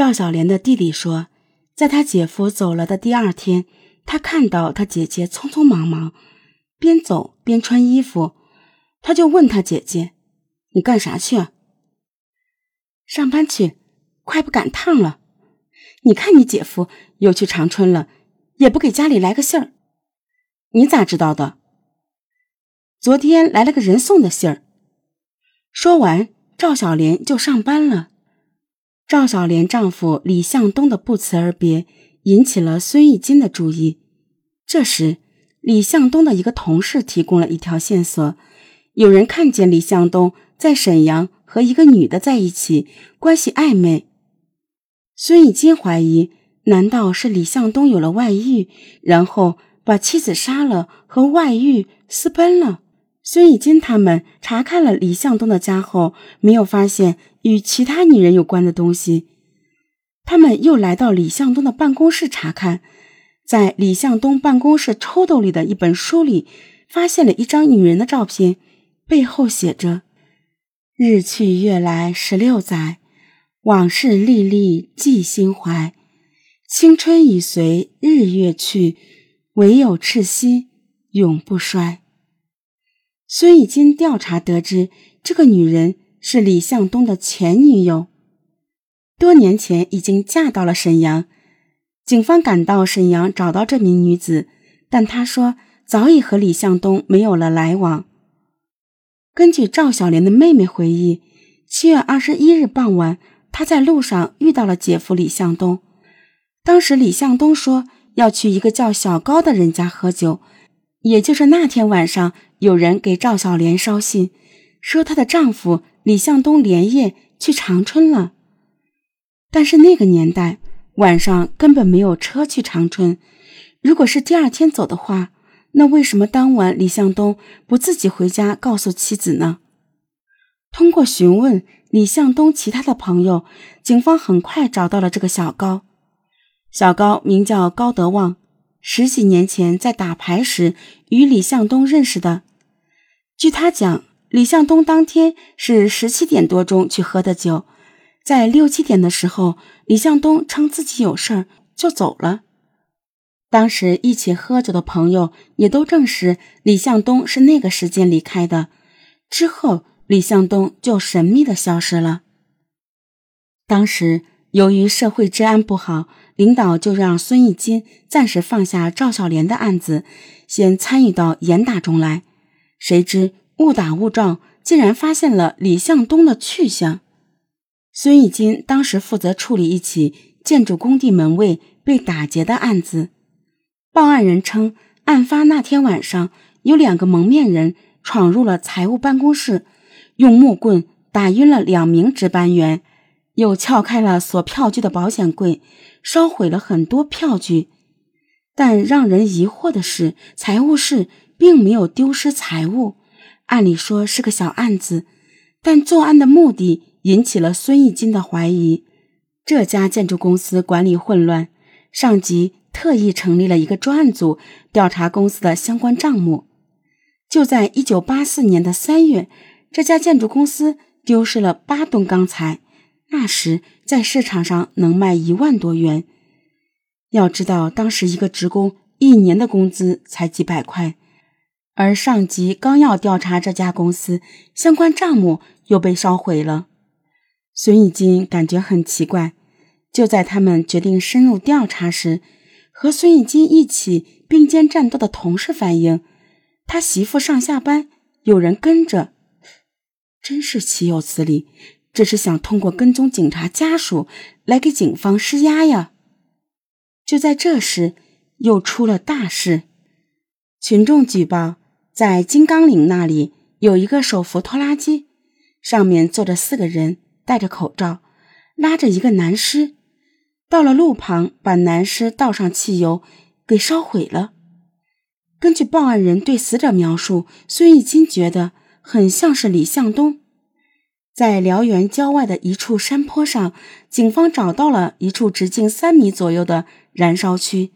赵小莲的弟弟说，在他姐夫走了的第二天，他看到他姐姐匆匆忙忙，边走边穿衣服，他就问他姐姐：“你干啥去？”“上班去，快不赶趟了。”“你看你姐夫又去长春了，也不给家里来个信儿。”“你咋知道的？”“昨天来了个人送的信儿。”说完，赵小莲就上班了。赵小莲丈夫李向东的不辞而别，引起了孙玉金的注意。这时，李向东的一个同事提供了一条线索：有人看见李向东在沈阳和一个女的在一起，关系暧昧。孙玉金怀疑，难道是李向东有了外遇，然后把妻子杀了，和外遇私奔了？孙玉金他们查看了李向东的家后，没有发现。与其他女人有关的东西，他们又来到李向东的办公室查看，在李向东办公室抽屉里的一本书里，发现了一张女人的照片，背后写着：“日去月来十六载，往事历历记心怀。青春已随日月去，唯有赤心永不衰。”孙已经调查得知，这个女人。是李向东的前女友，多年前已经嫁到了沈阳。警方赶到沈阳，找到这名女子，但她说早已和李向东没有了来往。根据赵小莲的妹妹回忆，七月二十一日傍晚，她在路上遇到了姐夫李向东。当时李向东说要去一个叫小高的人家喝酒，也就是那天晚上，有人给赵小莲捎信，说她的丈夫。李向东连夜去长春了，但是那个年代晚上根本没有车去长春。如果是第二天走的话，那为什么当晚李向东不自己回家告诉妻子呢？通过询问李向东其他的朋友，警方很快找到了这个小高。小高名叫高德旺，十几年前在打牌时与李向东认识的。据他讲。李向东当天是十七点多钟去喝的酒，在六七点的时候，李向东称自己有事儿就走了。当时一起喝酒的朋友也都证实李向东是那个时间离开的。之后，李向东就神秘的消失了。当时由于社会治安不好，领导就让孙义金暂时放下赵小莲的案子，先参与到严打中来。谁知。误打误撞，竟然发现了李向东的去向。孙义金当时负责处理一起建筑工地门卫被打劫的案子。报案人称，案发那天晚上，有两个蒙面人闯入了财务办公室，用木棍打晕了两名值班员，又撬开了锁票据的保险柜，烧毁了很多票据。但让人疑惑的是，财务室并没有丢失财物。按理说是个小案子，但作案的目的引起了孙义金的怀疑。这家建筑公司管理混乱，上级特意成立了一个专案组调查公司的相关账目。就在一九八四年的三月，这家建筑公司丢失了八吨钢材，那时在市场上能卖一万多元。要知道，当时一个职工一年的工资才几百块。而上级刚要调查这家公司相关账目，又被烧毁了。孙义金感觉很奇怪。就在他们决定深入调查时，和孙义金一起并肩战斗的同事反映，他媳妇上下班有人跟着，真是岂有此理！这是想通过跟踪警察家属来给警方施压呀！就在这时，又出了大事，群众举报。在金刚岭那里有一个手扶拖拉机，上面坐着四个人，戴着口罩，拉着一个男尸。到了路旁，把男尸倒上汽油，给烧毁了。根据报案人对死者描述，孙义金觉得很像是李向东。在辽源郊外的一处山坡上，警方找到了一处直径三米左右的燃烧区，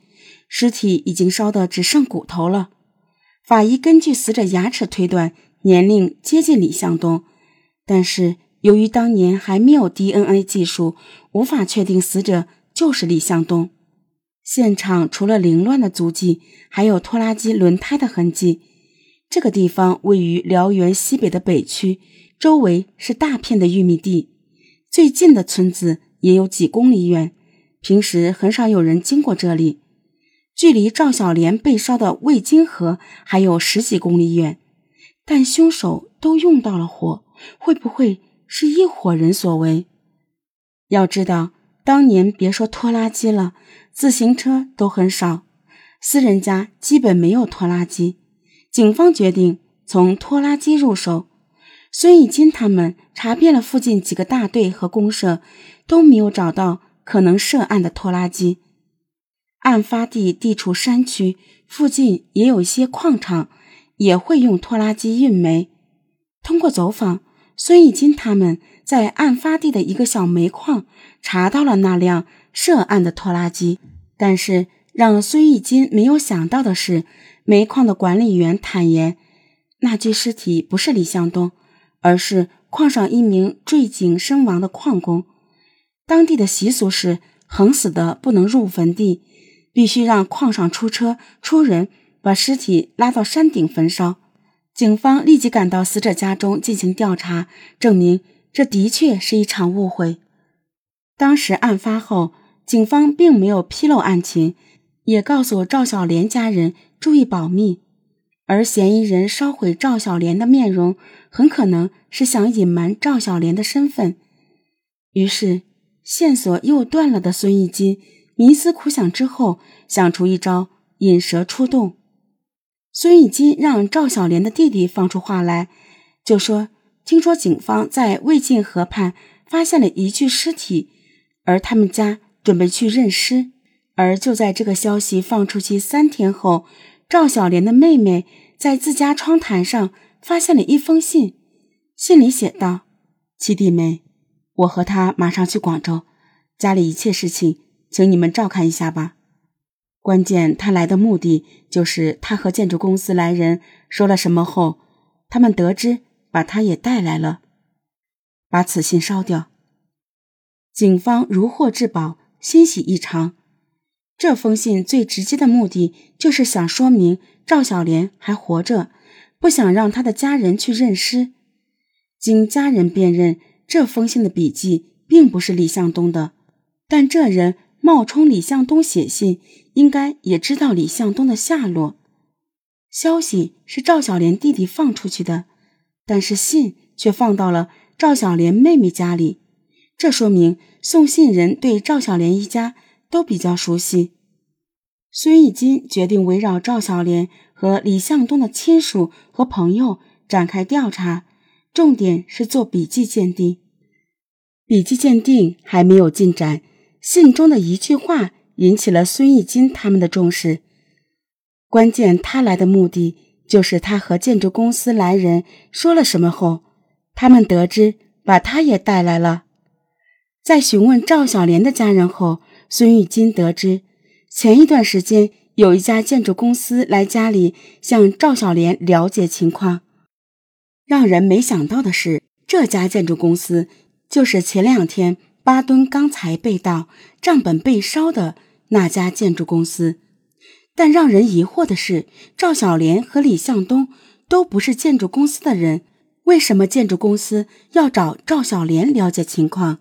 尸体已经烧得只剩骨头了。法医根据死者牙齿推断，年龄接近李向东，但是由于当年还没有 DNA 技术，无法确定死者就是李向东。现场除了凌乱的足迹，还有拖拉机轮胎的痕迹。这个地方位于辽源西北的北区，周围是大片的玉米地，最近的村子也有几公里远，平时很少有人经过这里。距离赵小莲被烧的魏金河还有十几公里远，但凶手都用到了火，会不会？是一伙人所为。要知道，当年别说拖拉机了，自行车都很少，私人家基本没有拖拉机。警方决定从拖拉机入手。孙义金他们查遍了附近几个大队和公社，都没有找到可能涉案的拖拉机。案发地地处山区，附近也有一些矿场，也会用拖拉机运煤。通过走访。孙义金他们在案发地的一个小煤矿查到了那辆涉案的拖拉机，但是让孙义金没有想到的是，煤矿的管理员坦言，那具尸体不是李向东，而是矿上一名坠井身亡的矿工。当地的习俗是，横死的不能入坟地，必须让矿上出车出人把尸体拉到山顶焚烧。警方立即赶到死者家中进行调查，证明这的确是一场误会。当时案发后，警方并没有披露案情，也告诉赵小莲家人注意保密。而嫌疑人烧毁赵小莲的面容，很可能是想隐瞒赵小莲的身份。于是，线索又断了的孙义金冥思苦想之后，想出一招引蛇出洞。孙义金让赵小莲的弟弟放出话来，就说：“听说警方在魏晋河畔发现了一具尸体，而他们家准备去认尸。而就在这个消息放出去三天后，赵小莲的妹妹在自家窗台上发现了一封信，信里写道：‘七弟妹，我和他马上去广州，家里一切事情，请你们照看一下吧。’”关键，他来的目的就是他和建筑公司来人说了什么后，他们得知把他也带来了，把此信烧掉。警方如获至宝，欣喜异常。这封信最直接的目的就是想说明赵小莲还活着，不想让他的家人去认尸。经家人辨认，这封信的笔迹并不是李向东的，但这人。冒充李向东写信，应该也知道李向东的下落。消息是赵小莲弟弟放出去的，但是信却放到了赵小莲妹妹家里，这说明送信人对赵小莲一家都比较熟悉。孙义金决定围绕赵小莲和李向东的亲属和朋友展开调查，重点是做笔迹鉴定。笔迹鉴定还没有进展。信中的一句话引起了孙义金他们的重视。关键，他来的目的就是他和建筑公司来人说了什么后，他们得知把他也带来了。在询问赵小莲的家人后，孙玉金得知前一段时间有一家建筑公司来家里向赵小莲了解情况。让人没想到的是，这家建筑公司就是前两天。八吨钢材被盗、账本被烧的那家建筑公司，但让人疑惑的是，赵小莲和李向东都不是建筑公司的人，为什么建筑公司要找赵小莲了解情况？